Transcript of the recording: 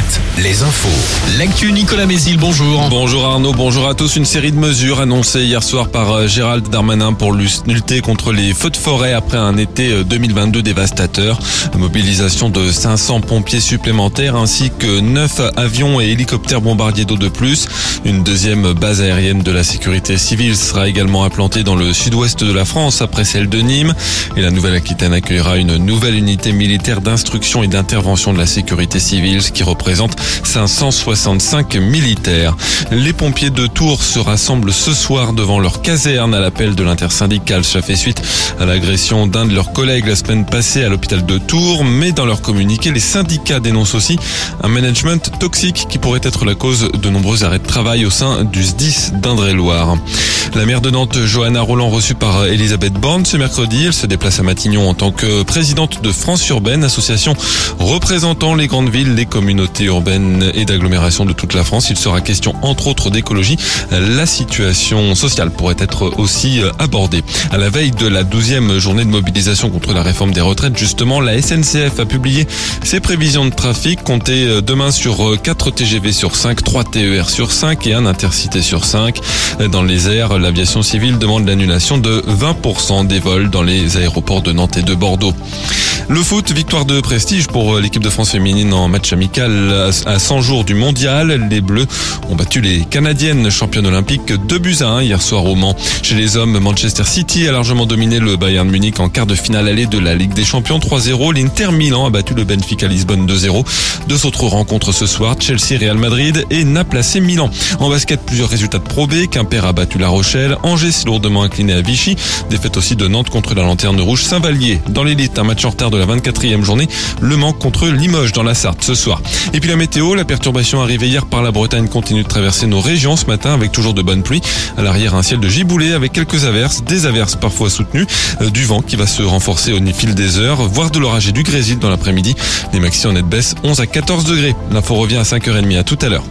7, les infos. L'actu Nicolas Mézil, bonjour. Bonjour Arnaud, bonjour à tous. Une série de mesures annoncées hier soir par euh, Gérald Darmanin pour lutter contre les feux de forêt après un été 2022 euh, dévastateur. Mobilisation de 500 pompiers supplémentaires ainsi que 9 avions et hélicoptères bombardiers d'eau de plus. Une deuxième base aérienne de la sécurité civile sera également implantée dans le sud-ouest de la France après celle de Nîmes. Et la Nouvelle-Aquitaine accueillera une nouvelle unité militaire d'instruction et d'intervention de la sécurité civile, ce qui représente 565 militaires. Les pompiers de Tours se rassemblent ce soir devant leur caserne à l'appel de l'intersyndicale. Ça fait suite à l'agression d'un de leurs collègues la semaine passée à l'hôpital de Tours. Mais dans leur communiqué, les syndicats dénoncent aussi un management toxique qui pourrait être la cause de nombreux arrêts de travail au sein du SDIS d'Indre-et-Loire. La maire de Nantes, Johanna Roland, reçue par Elisabeth Borne ce mercredi. Elle se déplace à Matignon en tant que présidente de France Urbaine, association représentant les grandes villes, les communautés urbaines et d'agglomération de toute la France. Il sera question entre autres d'écologie. La situation sociale pourrait être aussi abordée. À la veille de la douzième journée de mobilisation contre la réforme des retraites, justement, la SNCF a publié ses prévisions de trafic. Comptez demain sur 4 TGV sur 5, 3 TER sur 5 et un intercité sur 5. Dans les airs, l'aviation civile demande l'annulation de 20% des vols dans les aéroports de Nantes et de Bordeaux. Le foot, victoire de prestige pour l'équipe de France féminine en match amical à 100 jours du mondial. Les Bleus ont battu les Canadiennes championnes olympiques 2 buts à 1 hier soir au Mans. Chez les hommes, Manchester City a largement dominé le Bayern Munich en quart de finale allée de la Ligue des Champions 3-0. L'Inter Milan a battu le Benfica Lisbonne 2-0. Deux autres rencontres ce soir, Chelsea, Real Madrid et Naples Milan. En basket, plusieurs résultats de Pro B. Quimper a battu La Rochelle. Angers s'est lourdement incliné à Vichy. Défaite aussi de Nantes contre la Lanterne Rouge. Saint-Vallier dans l'élite, un match en retard de la 24e journée. Le Mans contre Limoges dans la Sarthe ce soir. Puis la météo, la perturbation arrivée hier par la Bretagne continue de traverser nos régions ce matin avec toujours de bonnes pluies. À l'arrière, un ciel de giboulée avec quelques averses, des averses parfois soutenues, euh, du vent qui va se renforcer au fil des heures, voire de l'orage et du grésil dans l'après-midi. Les maxi en net baisse 11 à 14 degrés. L'info revient à 5h30 à tout à l'heure.